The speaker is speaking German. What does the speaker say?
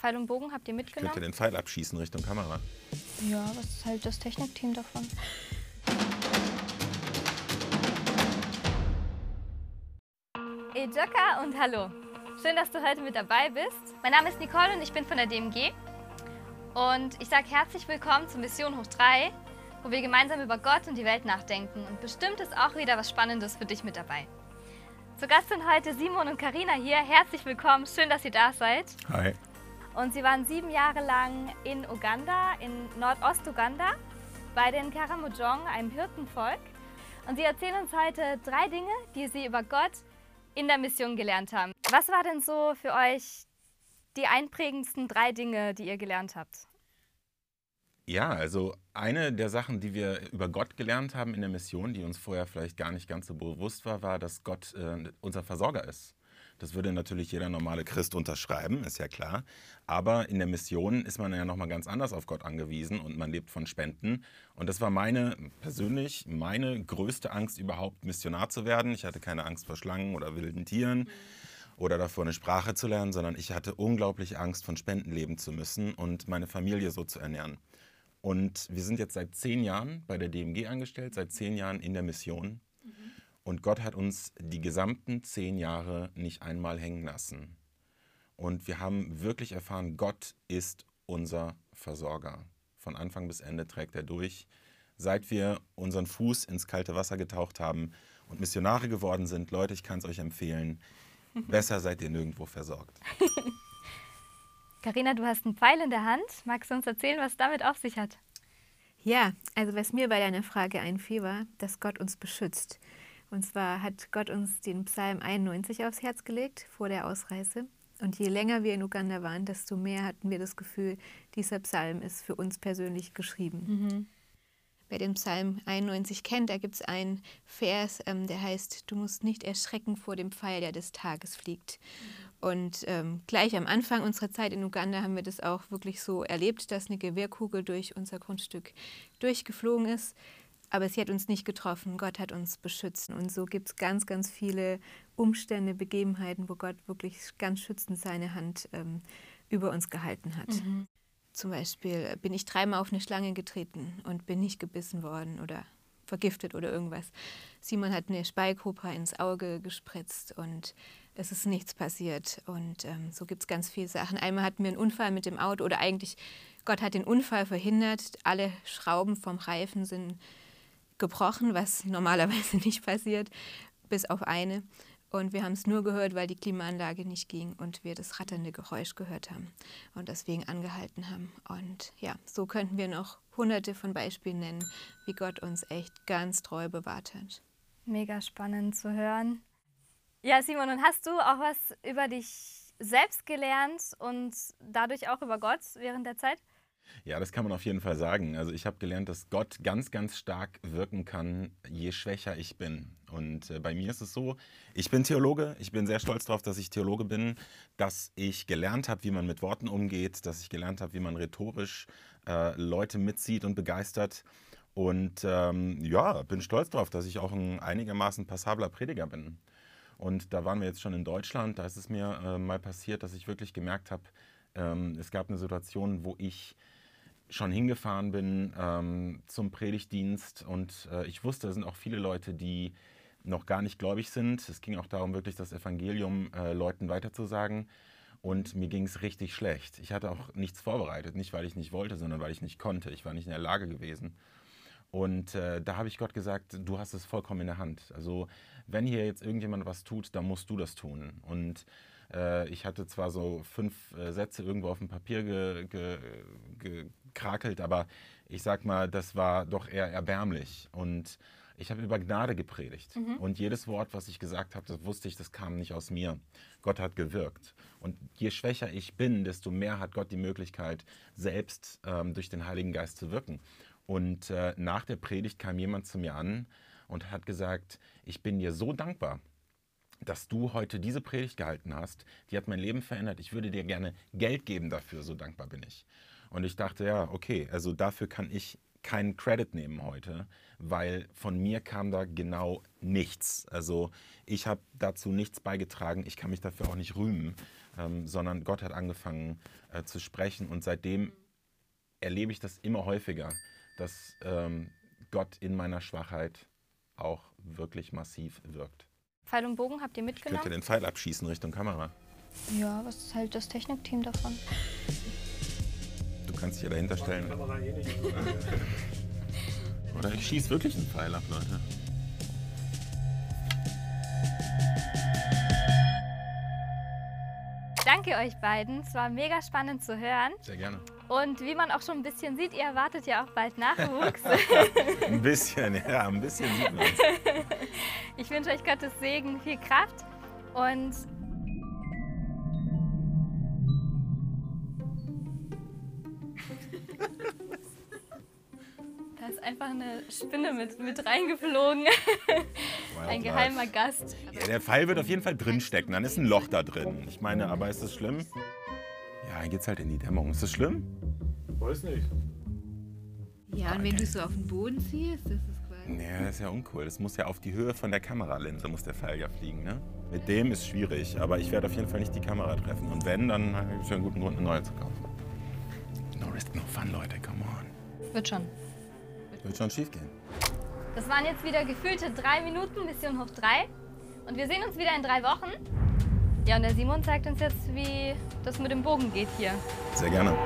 Pfeil und Bogen habt ihr Ich mitgenommen? könnte den Pfeil abschießen Richtung Kamera. Ja, was ist halt das Technikteam davon? Hey Jokka und hallo. Schön, dass du heute mit dabei bist. Mein Name ist Nicole und ich bin von der DMG. Und ich sage herzlich willkommen zur Mission Hoch 3, wo wir gemeinsam über Gott und die Welt nachdenken. Und bestimmt ist auch wieder was Spannendes für dich mit dabei. Zu Gast sind heute Simon und Karina hier. Herzlich willkommen. Schön, dass ihr da seid. Hi. Und sie waren sieben Jahre lang in Uganda, in Nordost-Uganda, bei den Karamojong, einem Hirtenvolk. Und sie erzählen uns heute drei Dinge, die sie über Gott in der Mission gelernt haben. Was war denn so für euch die einprägendsten drei Dinge, die ihr gelernt habt? Ja, also eine der Sachen, die wir über Gott gelernt haben in der Mission, die uns vorher vielleicht gar nicht ganz so bewusst war, war, dass Gott äh, unser Versorger ist. Das würde natürlich jeder normale Christ unterschreiben, ist ja klar. Aber in der Mission ist man ja nochmal ganz anders auf Gott angewiesen und man lebt von Spenden. Und das war meine, persönlich, meine größte Angst überhaupt, Missionar zu werden. Ich hatte keine Angst vor Schlangen oder wilden Tieren oder davor eine Sprache zu lernen, sondern ich hatte unglaublich Angst, von Spenden leben zu müssen und meine Familie so zu ernähren. Und wir sind jetzt seit zehn Jahren bei der DMG angestellt, seit zehn Jahren in der Mission. Und Gott hat uns die gesamten zehn Jahre nicht einmal hängen lassen. Und wir haben wirklich erfahren, Gott ist unser Versorger. Von Anfang bis Ende trägt er durch. Seit wir unseren Fuß ins kalte Wasser getaucht haben und Missionare geworden sind, Leute, ich kann es euch empfehlen, besser seid ihr nirgendwo versorgt. Karina, du hast einen Pfeil in der Hand. Magst du uns erzählen, was damit auf sich hat? Ja, also was mir bei deiner Frage einfiel, war, dass Gott uns beschützt. Und zwar hat Gott uns den Psalm 91 aufs Herz gelegt vor der Ausreise. Und je länger wir in Uganda waren, desto mehr hatten wir das Gefühl, dieser Psalm ist für uns persönlich geschrieben. Wer den Psalm 91 kennt, da gibt es einen Vers, ähm, der heißt, du musst nicht erschrecken vor dem Pfeil, der des Tages fliegt. Und ähm, gleich am Anfang unserer Zeit in Uganda haben wir das auch wirklich so erlebt, dass eine Gewehrkugel durch unser Grundstück durchgeflogen ist. Aber sie hat uns nicht getroffen. Gott hat uns beschützt. Und so gibt es ganz, ganz viele Umstände, Begebenheiten, wo Gott wirklich ganz schützend seine Hand ähm, über uns gehalten hat. Zum Beispiel bin ich dreimal auf eine Schlange getreten und bin nicht gebissen worden oder vergiftet oder irgendwas. Simon hat eine Speikobra ins Auge gespritzt und es ist nichts passiert. Und ähm, so gibt es ganz viele Sachen. Einmal hatten wir einen Unfall mit dem Auto oder eigentlich, Gott hat den Unfall verhindert. Alle Schrauben vom Reifen sind gebrochen, was normalerweise nicht passiert, bis auf eine. Und wir haben es nur gehört, weil die Klimaanlage nicht ging und wir das ratternde Geräusch gehört haben und deswegen angehalten haben. Und ja, so könnten wir noch hunderte von Beispielen nennen, wie Gott uns echt ganz treu bewahrt hat. Mega spannend zu hören. Ja, Simon, und hast du auch was über dich selbst gelernt und dadurch auch über Gott während der Zeit? Ja, das kann man auf jeden Fall sagen. Also ich habe gelernt, dass Gott ganz, ganz stark wirken kann, je schwächer ich bin. Und äh, bei mir ist es so, ich bin Theologe, ich bin sehr stolz darauf, dass ich Theologe bin, dass ich gelernt habe, wie man mit Worten umgeht, dass ich gelernt habe, wie man rhetorisch äh, Leute mitzieht und begeistert. Und ähm, ja, bin stolz darauf, dass ich auch ein einigermaßen passabler Prediger bin. Und da waren wir jetzt schon in Deutschland, da ist es mir äh, mal passiert, dass ich wirklich gemerkt habe, ähm, es gab eine Situation, wo ich schon hingefahren bin ähm, zum Predigtdienst und äh, ich wusste, da sind auch viele Leute, die noch gar nicht gläubig sind. Es ging auch darum, wirklich das Evangelium äh, Leuten weiterzusagen. Und mir ging es richtig schlecht. Ich hatte auch nichts vorbereitet, nicht weil ich nicht wollte, sondern weil ich nicht konnte. Ich war nicht in der Lage gewesen. Und äh, da habe ich Gott gesagt, du hast es vollkommen in der Hand. Also wenn hier jetzt irgendjemand was tut, dann musst du das tun. Und äh, ich hatte zwar so fünf äh, Sätze irgendwo auf dem Papier ge, ge, gekrakelt, aber ich sag mal, das war doch eher erbärmlich. Und ich habe über Gnade gepredigt. Und jedes Wort, was ich gesagt habe, das wusste ich, das kam nicht aus mir. Gott hat gewirkt. Und je schwächer ich bin, desto mehr hat Gott die Möglichkeit, selbst ähm, durch den Heiligen Geist zu wirken. Und äh, nach der Predigt kam jemand zu mir an und hat gesagt, ich bin dir so dankbar, dass du heute diese Predigt gehalten hast. Die hat mein Leben verändert. Ich würde dir gerne Geld geben dafür, so dankbar bin ich. Und ich dachte, ja, okay, also dafür kann ich keinen Credit nehmen heute, weil von mir kam da genau nichts. Also ich habe dazu nichts beigetragen. Ich kann mich dafür auch nicht rühmen, ähm, sondern Gott hat angefangen äh, zu sprechen und seitdem erlebe ich das immer häufiger, dass ähm, Gott in meiner Schwachheit auch wirklich massiv wirkt. Pfeil und Bogen habt ihr Ich mitgenommen? könnte den Pfeil abschießen Richtung Kamera. Ja, was hält das Technikteam davon? Du kannst dich ja dahinter stellen. Kamera eh nicht. Oder ich schieße wirklich einen Pfeil ab, Leute. Danke euch beiden. Es war mega spannend zu hören. Sehr gerne. Und wie man auch schon ein bisschen sieht, ihr erwartet ja auch bald Nachwuchs. Ein bisschen, ja, ein bisschen sieht man Ich wünsche euch Gottes Segen, viel Kraft und Da ist einfach eine Spinne mit, mit reingeflogen. Ein geheimer Gast. Ja, der Pfeil wird auf jeden Fall drinstecken, dann ist ein Loch da drin. Ich meine, aber ist das schlimm? Ja, dann geht's halt in die Dämmerung. Ist das schlimm? Weiß nicht. Ja, und wenn du so auf den Boden ziehst, das ist. Nee, das ist ja uncool. Das muss ja auf die Höhe von der Kameralinse muss der Pfeil ja fliegen, ne? Mit dem ist schwierig, aber ich werde auf jeden Fall nicht die Kamera treffen. Und wenn, dann es ja einen guten Grund, eine neue zu kaufen. No risk, no fun, Leute, come on. Wird schon. Wird schon schief gehen. Das waren jetzt wieder gefühlte drei Minuten, Mission hoch drei. Und wir sehen uns wieder in drei Wochen. Ja, und der Simon zeigt uns jetzt, wie das mit dem Bogen geht hier. Sehr gerne.